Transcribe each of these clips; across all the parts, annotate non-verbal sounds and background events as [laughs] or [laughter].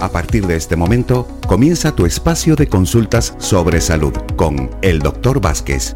A partir de este momento, comienza tu espacio de consultas sobre salud con el Dr. Vázquez.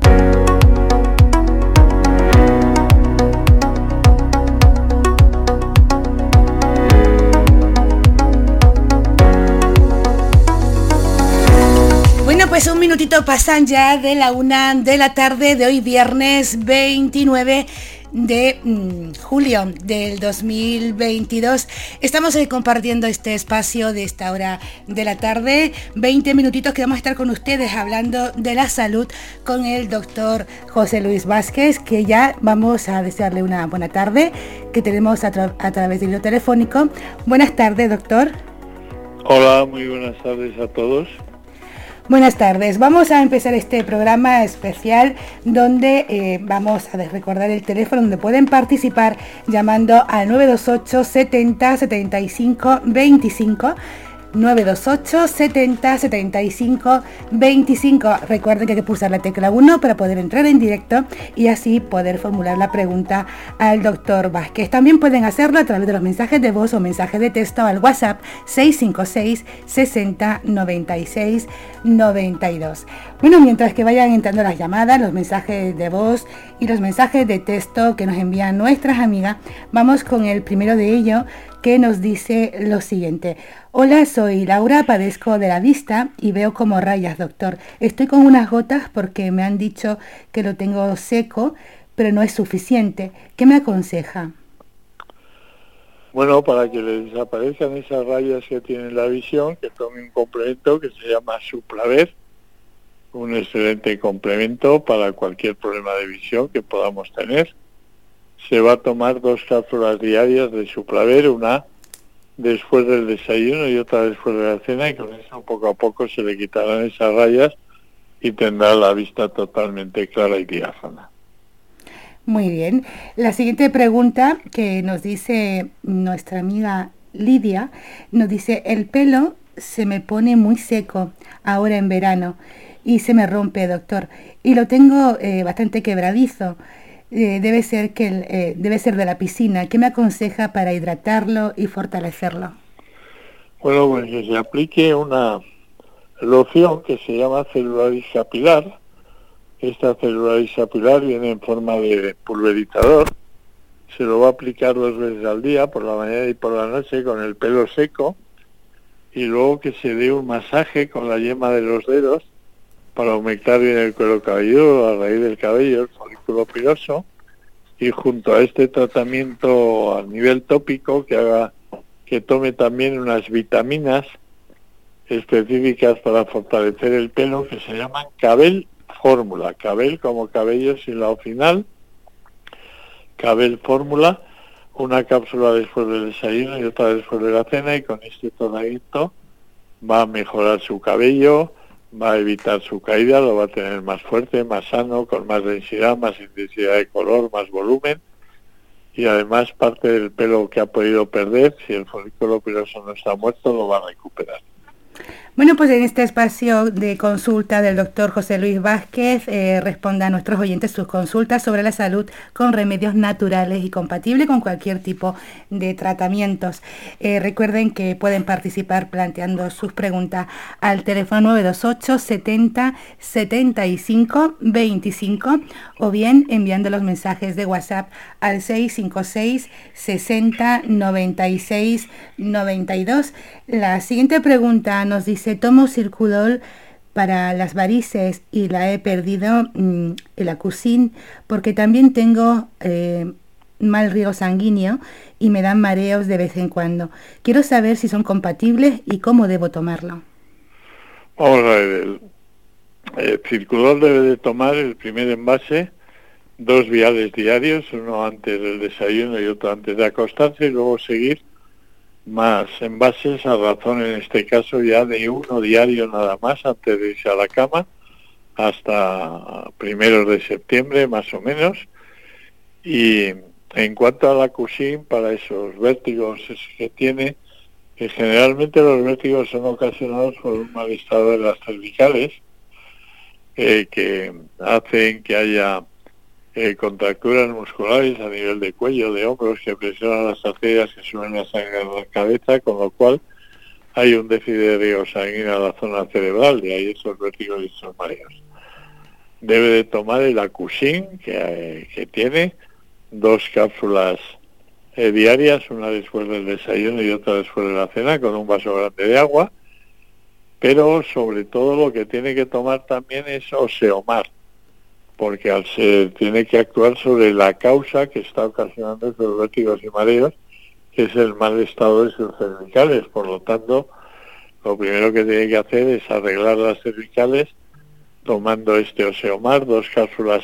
Pues un minutito pasan ya de la una de la tarde de hoy viernes 29 de mm, julio del 2022. Estamos eh, compartiendo este espacio de esta hora de la tarde, 20 minutitos que vamos a estar con ustedes hablando de la salud con el doctor José Luis Vázquez, que ya vamos a desearle una buena tarde, que tenemos a, a través del hilo telefónico. Buenas tardes, doctor. Hola, muy buenas tardes a todos. Buenas tardes. Vamos a empezar este programa especial donde eh, vamos a recordar el teléfono donde pueden participar llamando al 928 70 75 25 928 70 75 25. Recuerden que hay que pulsar la tecla 1 para poder entrar en directo y así poder formular la pregunta al doctor Vázquez. También pueden hacerlo a través de los mensajes de voz o mensajes de texto al WhatsApp 656 60 96 92. Bueno, mientras que vayan entrando las llamadas, los mensajes de voz y los mensajes de texto que nos envían nuestras amigas, vamos con el primero de ellos que nos dice lo siguiente. Hola, soy Laura, padezco de la vista y veo como rayas, doctor. Estoy con unas gotas porque me han dicho que lo tengo seco, pero no es suficiente. ¿Qué me aconseja? Bueno, para que le desaparezcan esas rayas que tiene la visión, que tome un complemento que se llama Suplaver, un excelente complemento para cualquier problema de visión que podamos tener. Se va a tomar dos cápsulas diarias de Suplaver, una después del desayuno y otra después de la cena y con eso poco a poco se le quitarán esas rayas y tendrá la vista totalmente clara y diáfana. Muy bien. La siguiente pregunta que nos dice nuestra amiga Lidia, nos dice, el pelo se me pone muy seco ahora en verano y se me rompe, doctor, y lo tengo eh, bastante quebradizo. Eh, debe ser que eh, debe ser de la piscina. ¿Qué me aconseja para hidratarlo y fortalecerlo? Bueno, pues que se aplique una loción que se llama celularis capilar. Esta celularis capilar viene en forma de pulverizador. Se lo va a aplicar dos veces al día, por la mañana y por la noche, con el pelo seco. Y luego que se dé un masaje con la yema de los dedos para aumentar bien el cuero cabelludo, a raíz del cabello, el folículo piloso, y junto a este tratamiento a nivel tópico que haga que tome también unas vitaminas específicas para fortalecer el pelo que se llaman Cabel Fórmula, Cabel como cabello sin la final, Cabel Fórmula, una cápsula después del desayuno y otra después de la cena y con este tratamiento va a mejorar su cabello, va a evitar su caída, lo va a tener más fuerte, más sano, con más densidad, más intensidad de color, más volumen y además parte del pelo que ha podido perder, si el folículo piloso no está muerto, lo va a recuperar. Bueno, pues en este espacio de consulta del doctor José Luis Vázquez eh, responda a nuestros oyentes sus consultas sobre la salud con remedios naturales y compatibles con cualquier tipo de tratamientos. Eh, recuerden que pueden participar planteando sus preguntas al teléfono 928 70 75 25 o bien enviando los mensajes de WhatsApp al 656 60 96 92. La siguiente pregunta nos dice se tomo circulol para las varices y la he perdido mm, el acusin porque también tengo eh, mal río sanguíneo y me dan mareos de vez en cuando. Quiero saber si son compatibles y cómo debo tomarlo. Vamos a ver, el, circulol debe de tomar el primer envase dos viales diarios, uno antes del desayuno y otro antes de acostarse y luego seguir más envases a razón en este caso ya de uno diario nada más antes de irse a la cama hasta primeros de septiembre más o menos. Y en cuanto a la cusin para esos vértigos que tiene que generalmente los vértigos son ocasionados por un mal estado de las cervicales eh, que hacen que haya eh, contracturas musculares a nivel de cuello, de hombros, que presionan las arterias que suben la sangre a la cabeza, con lo cual hay un déficit de riego sanguíneo en la zona cerebral y hay esos vértigos y esos mareos. Debe de tomar el acusin que, que tiene dos cápsulas eh, diarias, una después del desayuno y otra después de la cena, con un vaso grande de agua. Pero sobre todo lo que tiene que tomar también es oseomar, porque al ser, tiene que actuar sobre la causa que está ocasionando esos vértigos y mareos que es el mal estado de sus cervicales. Por lo tanto, lo primero que tiene que hacer es arreglar las cervicales tomando este oseomar, dos cápsulas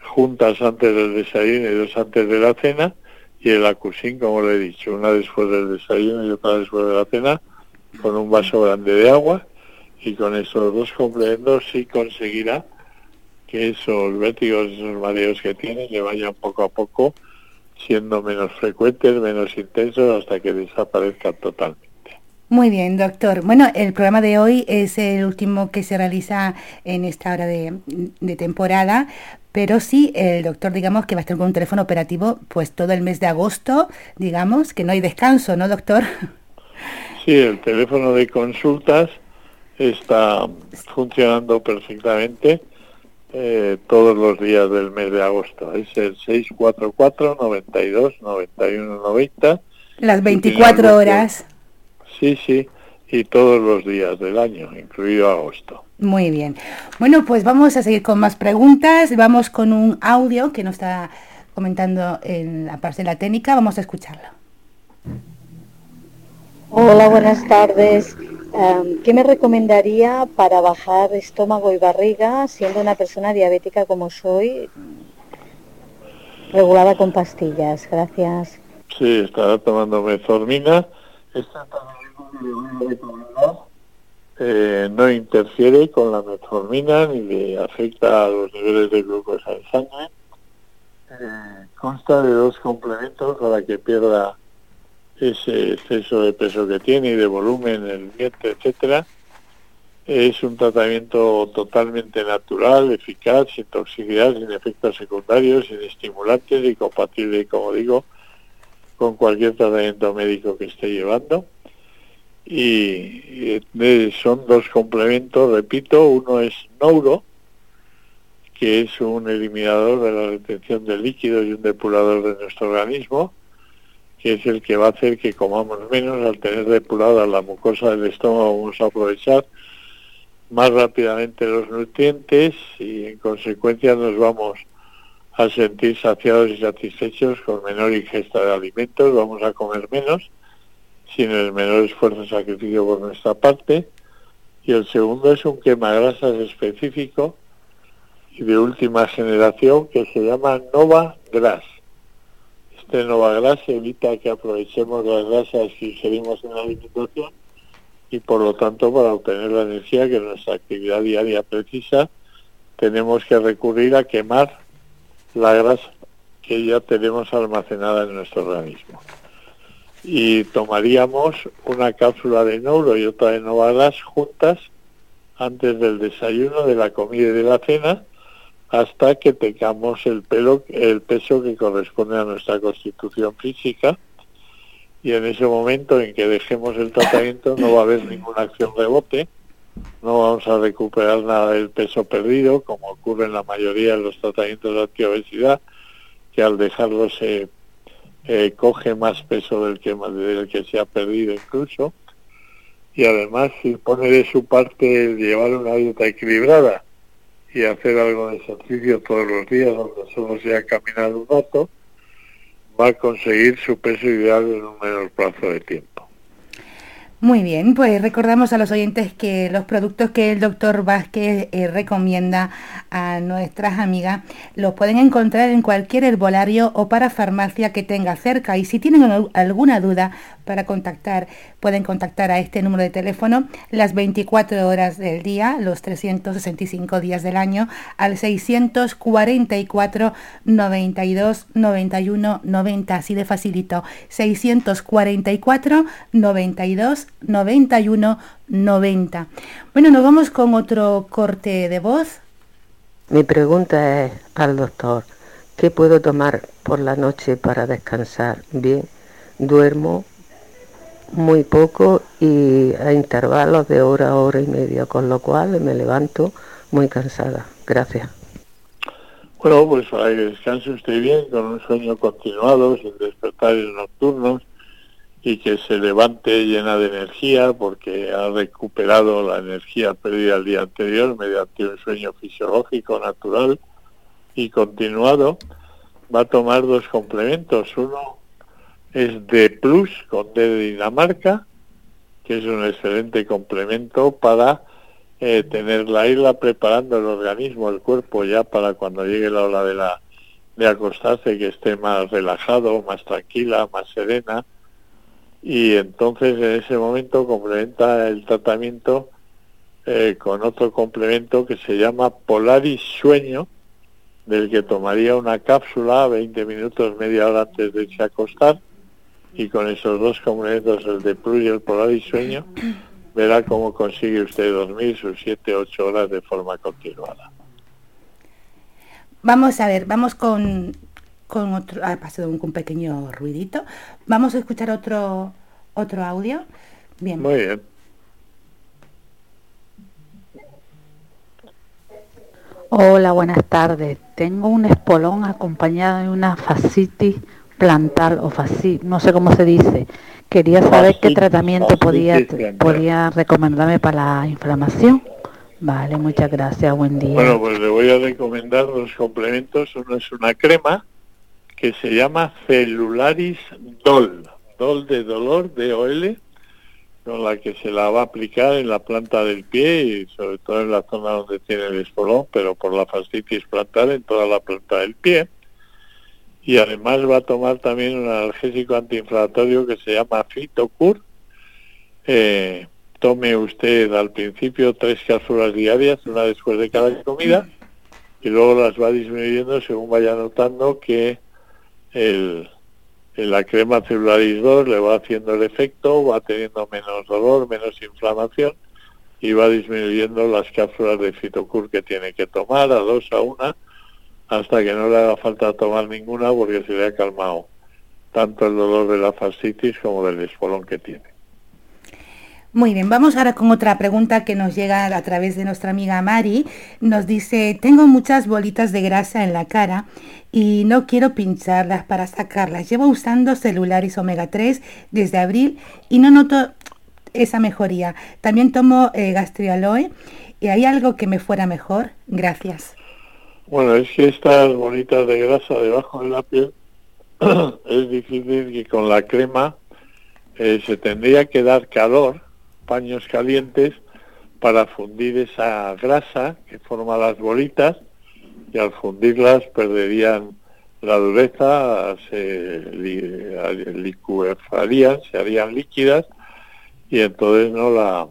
juntas antes del desayuno y dos antes de la cena, y el acusín, como le he dicho, una después del desayuno y otra después de la cena, con un vaso grande de agua, y con esos dos complementos sí conseguirá que esos vértigos, esos mareos que tiene, le vayan poco a poco siendo menos frecuentes, menos intensos, hasta que desaparezcan totalmente. Muy bien, doctor. Bueno, el programa de hoy es el último que se realiza en esta hora de, temporada, pero sí, el doctor, digamos, que va a estar con un teléfono operativo pues todo el mes de agosto, digamos, que no hay descanso, ¿no, doctor? [laughs] Sí, el teléfono de consultas está funcionando perfectamente eh, todos los días del mes de agosto. Es el 644 92 91 90. Las 24 horas. Sí, sí, y todos los días del año, incluido agosto. Muy bien. Bueno, pues vamos a seguir con más preguntas. Vamos con un audio que nos está comentando en la parte de la técnica. Vamos a escucharlo. Hola, buenas tardes. Em, ¿Qué me recomendaría para bajar estómago y barriga siendo una persona diabética como soy, regulada con pastillas? Gracias. Sí, estará tomando metformina. Esta eh, no interfiere con la metformina ni le afecta a los niveles de glucosa en sangre. Eh, consta de dos complementos para que pierda ese exceso de peso que tiene y de volumen en el vientre, etcétera. Es un tratamiento totalmente natural, eficaz, sin toxicidad, sin efectos secundarios, sin estimulantes y compatible, como digo, con cualquier tratamiento médico que esté llevando y, son dos complementos, repito, uno es Nouro, que es un eliminador de la retención de líquidos y un depurador de nuestro organismo, que es el que va a hacer que comamos menos al tener depurada la mucosa del estómago, vamos a aprovechar más rápidamente los nutrientes y en consecuencia nos vamos a sentir saciados y satisfechos con menor ingesta de alimentos, vamos a comer menos sin el menor esfuerzo y sacrificio por nuestra parte. Y el segundo es un quemagrasas específico y de última generación que se llama Nova Gras. Este Nova Gras evita que aprovechemos las grasas que ingerimos en la alimentación y por lo tanto para obtener la energía que nuestra actividad diaria precisa tenemos que recurrir a quemar la grasa que ya tenemos almacenada en nuestro organismo. Y tomaríamos una cápsula de Nouro y otra de Novadas juntas antes del desayuno, de la comida y de la cena, hasta que tengamos el, pelo, el peso que corresponde a nuestra constitución física. Y en ese momento en que dejemos el tratamiento no va a haber ninguna acción rebote, no vamos a recuperar nada del peso perdido, como ocurre en la mayoría de los tratamientos de antiobesidad, que al dejarlo se eh, coge más peso del que, del que se ha perdido incluso, y además si pone de su parte llevar una dieta equilibrada y hacer algo de ejercicio todos los días, aunque solo sea caminar un rato, va a conseguir su peso ideal en un menor plazo de tiempo. Muy bien, pues recordamos a los oyentes que los productos que el doctor Vázquez eh, recomienda a nuestras amigas los pueden encontrar en cualquier herbolario o para farmacia que tenga cerca y si tienen alguna duda para contactar pueden contactar a este número de teléfono las 24 horas del día, los 365 días del año al 644 92 91 90, así de facilito, 644 92 91 90. Bueno, nos vamos con otro corte de voz. Mi pregunta es al doctor, ¿qué puedo tomar por la noche para descansar? Bien, duermo muy poco y a intervalos de hora, hora y media, con lo cual me levanto muy cansada. Gracias. Bueno, pues para que descanse usted bien, con un sueño continuado, sin despertares nocturnos, y que se levante llena de energía porque ha recuperado la energía perdida el día anterior mediante un sueño fisiológico natural y continuado, va a tomar dos complementos. Uno es de Plus con D de Dinamarca, que es un excelente complemento para eh, tener la isla preparando el organismo, el cuerpo ya para cuando llegue la hora de la de acostarse que esté más relajado, más tranquila, más serena. Y entonces en ese momento complementa el tratamiento eh, con otro complemento que se llama Polaris Sueño, del que tomaría una cápsula 20 minutos, media hora antes de irse a acostar, y con esos dos complementos, el de Plus y el Polaris Sueño, [clears throat] verá cómo consigue usted dormir sus 7, 8 horas de forma continuada. Vamos a ver, vamos con con otro, ha pasado un, un, pequeño ruidito. Vamos a escuchar otro, otro audio. Bien. Muy bien. Hola, buenas tardes. Tengo un espolón acompañado de una fascitis plantar o fascitis, no sé cómo se dice. Quería saber qué tratamiento podía, podía recomendarme para la inflamación. Vale, muchas gracias, buen día. Bueno, pues le voy a recomendar dos complementos. Uno es una crema que se llama Celularis Dol, Dol de dolor, D-O-L, con la que se la va a aplicar en la planta del pie y sobre todo en la zona donde tiene el espolón, pero por la fascitis plantar en toda la planta del pie. Y además va a tomar también un analgésico antiinflamatorio que se llama Fitocur. Eh, tome usted al principio tres cápsulas diarias, una después de cada comida, y luego las va disminuyendo según vaya notando que el, la crema celularis 2 le va haciendo el efecto, va teniendo menos dolor, menos inflamación y va disminuyendo las cápsulas de fitocur que tiene que tomar a dos a una hasta que no le haga falta tomar ninguna porque se le ha calmado tanto el dolor de la fascitis como del espolón que tiene. Muy bien, vamos ahora con otra pregunta que nos llega a través de nuestra amiga Mari. Nos dice, tengo muchas bolitas de grasa en la cara y no quiero pincharlas para sacarlas. Llevo usando celulares omega 3 desde abril y no noto esa mejoría. También tomo eh, gastrialoe y hay algo que me fuera mejor. Gracias. Bueno, es que estas bolitas de grasa debajo de la piel [clears throat] es difícil que con la crema eh, se tendría que dar calor paños calientes para fundir esa grasa que forma las bolitas y al fundirlas perderían la dureza, se licuefarían, se harían líquidas y entonces no la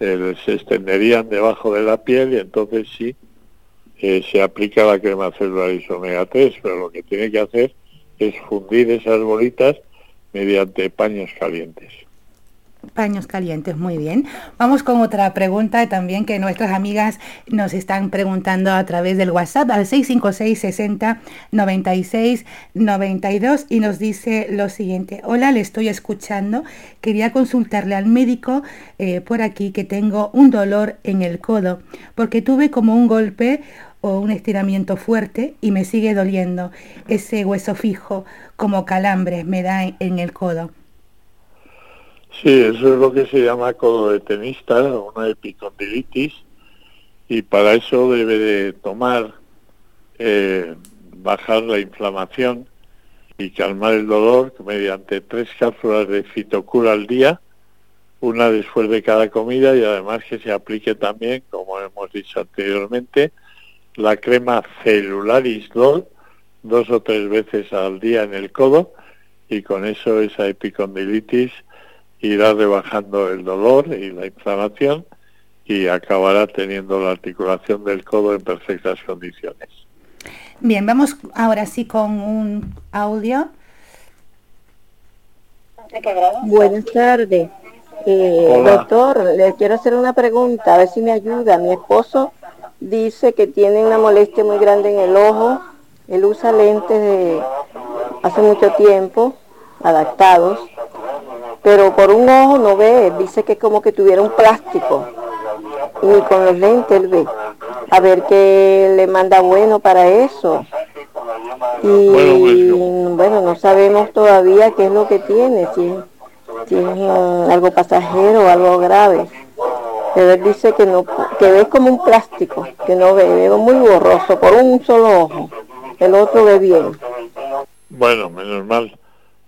se extenderían debajo de la piel y entonces sí se aplica la crema celular omega 3, pero lo que tiene que hacer es fundir esas bolitas mediante paños calientes. Paños calientes, muy bien. Vamos con otra pregunta también que nuestras amigas nos están preguntando a través del WhatsApp al 656 60 96 92 y nos dice lo siguiente. Hola, le estoy escuchando. Quería consultarle al médico eh, por aquí que tengo un dolor en el codo porque tuve como un golpe o un estiramiento fuerte y me sigue doliendo. Ese hueso fijo como calambre me da en el codo. Sí, eso es lo que se llama codo de tenista, una epicondilitis, y para eso debe de tomar, eh, bajar la inflamación y calmar el dolor mediante tres cápsulas de fitocura al día, una después de cada comida y además que se aplique también, como hemos dicho anteriormente, la crema celularis DOL dos o tres veces al día en el codo y con eso esa epicondilitis irá rebajando el dolor y la inflamación y acabará teniendo la articulación del codo en perfectas condiciones. Bien, vamos ahora sí con un audio. Buenas tardes. Eh, doctor, le quiero hacer una pregunta, a ver si me ayuda. Mi esposo dice que tiene una molestia muy grande en el ojo. Él usa lentes de hace mucho tiempo, adaptados, pero por un ojo no ve, dice que es como que tuviera un plástico, y con los lentes él ve. A ver qué le manda bueno para eso. Y bueno, no sabemos todavía qué es lo que tiene, si, si es mm, algo pasajero o algo grave. Él dice que no, que ve como un plástico, que no ve, ve muy borroso, por un solo ojo. El otro ve bien. Bueno, menos mal.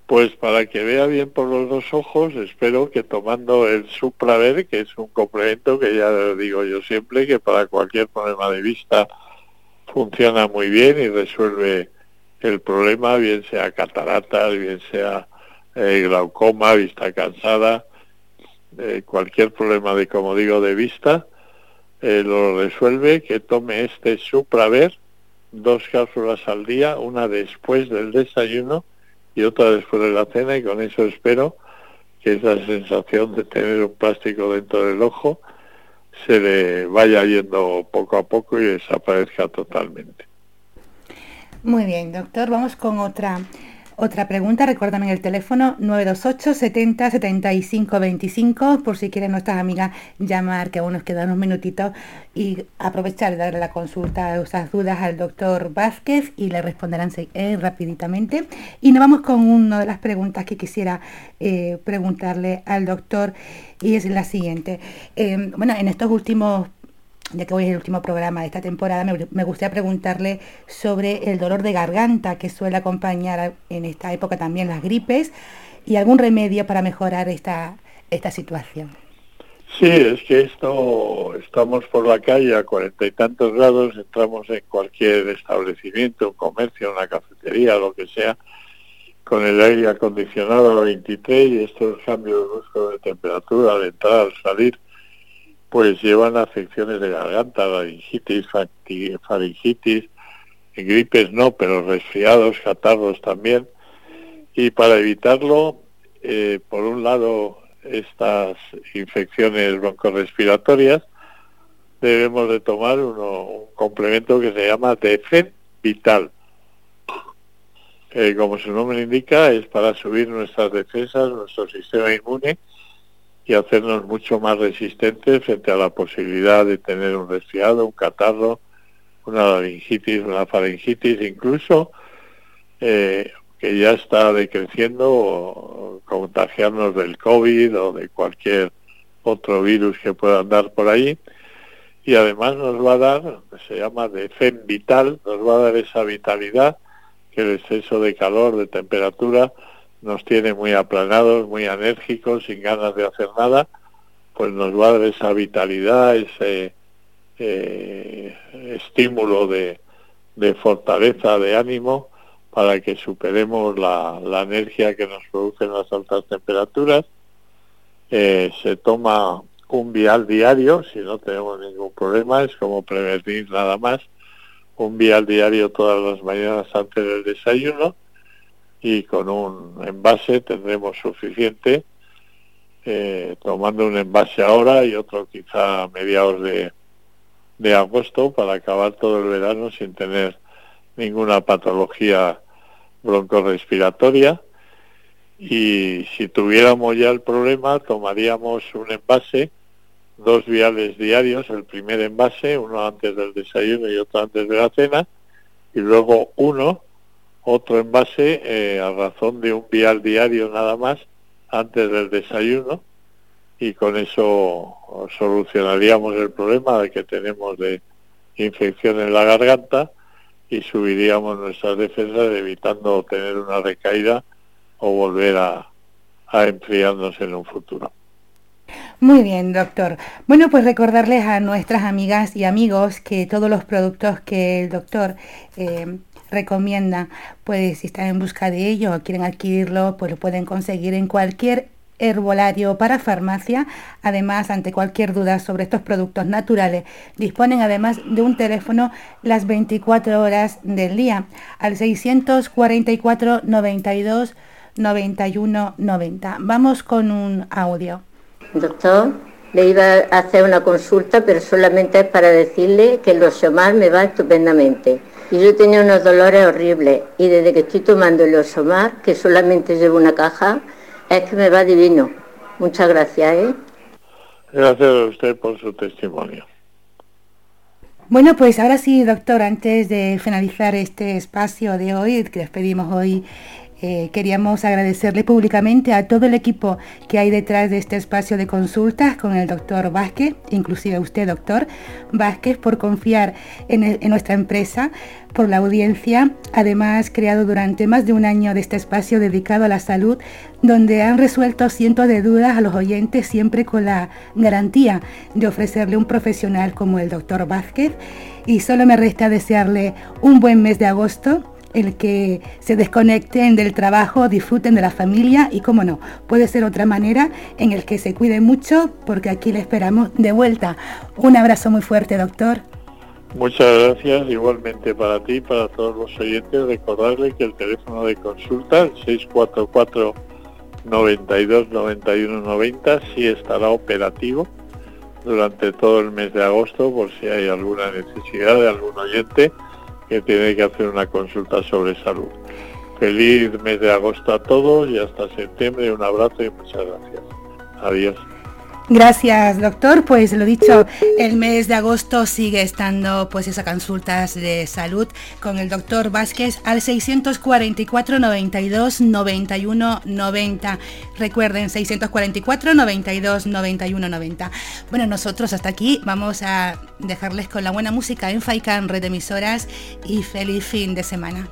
Pues para que vea bien por los dos ojos, espero que tomando el Supraver, que es un complemento que ya digo yo siempre, que para cualquier problema de vista funciona muy bien y resuelve el problema, bien sea catarata, bien sea eh, glaucoma, vista cansada, eh, cualquier problema de, como digo, de vista, eh, lo resuelve, que tome este Supraver, dos cápsulas al día, una después del desayuno, y otra después de la cena y con eso espero que esa sensación de tener un plástico dentro del ojo se le vaya yendo poco a poco y desaparezca totalmente. Muy bien, doctor. Vamos con otra otra pregunta, recuérdame el teléfono 928 70 75 25 por si quieren nuestras amigas llamar, que aún nos quedan unos minutitos y aprovechar de darle la consulta a esas dudas al doctor Vázquez y le responderán eh, rapiditamente. Y nos vamos con una de las preguntas que quisiera eh, preguntarle al doctor y es la siguiente. Eh, bueno, en estos últimos ya que hoy es el último programa de esta temporada, me, gustaría preguntarle sobre el dolor de garganta que suele acompañar en esta época también las gripes y algún remedio para mejorar esta, esta situación. Sí, es que esto, estamos por la calle a cuarenta y tantos grados, entramos en cualquier establecimiento, un comercio, una cafetería, lo que sea, con el aire acondicionado a 23 y estos cambios bruscos de temperatura al entrar, al salir, pues llevan afecciones de garganta, laringitis, faringitis, gripes no, pero resfriados, catarros también. Y para evitarlo, eh, por un lado, estas infecciones broncorespiratorias, debemos de tomar un complemento que se llama Defen Vital. como su nombre indica, es para subir nuestras defensas, nuestro sistema inmune, y hacernos mucho más resistentes frente a la posibilidad de tener un resfriado, un catarro, una laringitis, una faringitis, incluso eh, que ya está decreciendo, o, contagiarnos del COVID o de cualquier otro virus que pueda andar por ahí. Y además nos va a dar, se llama de FEM vital, nos va a dar esa vitalidad que el exceso de calor, de temperatura, nos tiene muy aplanados, muy enérgicos, sin ganas de hacer nada, pues nos va a dar esa vitalidad, ese eh, estímulo de, fortaleza, de ánimo, para que superemos la, energía que nos producen las altas temperaturas. Eh, se toma un vial diario, si no tenemos ningún problema, es como prevenir nada más, un vial diario todas las mañanas antes del desayuno, y con un envase tendremos suficiente, eh, tomando un envase ahora y otro quizá a mediados de, de agosto para acabar todo el verano sin tener ninguna patología broncorespiratoria y si tuviéramos ya el problema tomaríamos un envase, dos viales diarios, el primer envase, uno antes del desayuno y otro antes de la cena, y luego uno otro envase eh, a razón de un vial diario nada más antes del desayuno y con eso solucionaríamos el problema de que tenemos de infección en la garganta y subiríamos nuestras defensas evitando tener una recaída o volver a, a enfriarnos en un futuro. Muy bien, doctor. Bueno, pues recordarles a nuestras amigas y amigos que todos los productos que el doctor eh, recomienda, pues si están en busca de ello o quieren adquirirlo, pues lo pueden conseguir en cualquier herbolario para farmacia. Además, ante cualquier duda sobre estos productos naturales, disponen además de un teléfono las 24 horas del día al 644 92 91 90. Vamos con un audio. Doctor, le iba a hacer una consulta, pero solamente es para decirle que el Osomar me va estupendamente. Y yo tenía unos dolores horribles y desde que estoy tomando el Osomar, que solamente llevo una caja, Es que me va divino. Muchas gracias, ¿eh? Gracias a usted por su testimonio. Bueno, pues ahora sí, doctor, antes de finalizar este espacio de hoy, que despedimos hoy eh, queríamos agradecerle públicamente a todo el equipo que hay detrás de este espacio de consultas con el doctor Vázquez, inclusive usted, doctor Vázquez, por confiar en, nuestra empresa, por la audiencia, además creado durante más de un año de este espacio dedicado a la salud, donde han resuelto cientos de dudas a los oyentes, siempre con la garantía de ofrecerle un profesional como el doctor Vázquez. Y solo me resta desearle un buen mes de agosto el que se desconecten del trabajo, disfruten de la familia y, como no, puede ser otra manera en el que se cuiden mucho porque aquí le esperamos de vuelta. Un abrazo muy fuerte, doctor. Muchas gracias, igualmente para ti para todos los oyentes. Recordarle que el teléfono de consulta, el 644 92 91 90, sí estará operativo durante todo el mes de agosto por si hay alguna necesidad de algún oyente que tiene que hacer una consulta sobre salud. Feliz mes de agosto a todos y hasta septiembre. Un abrazo y muchas gracias. Adiós. Gracias, doctor. Pues lo dicho, el mes de agosto sigue estando pues esas consultas de salud con el doctor Vázquez al 644 92 91 90. Recuerden 644 92 91 90. Bueno, nosotros hasta aquí vamos a dejarles con la buena música en Faikan Red Emisoras y feliz fin de semana.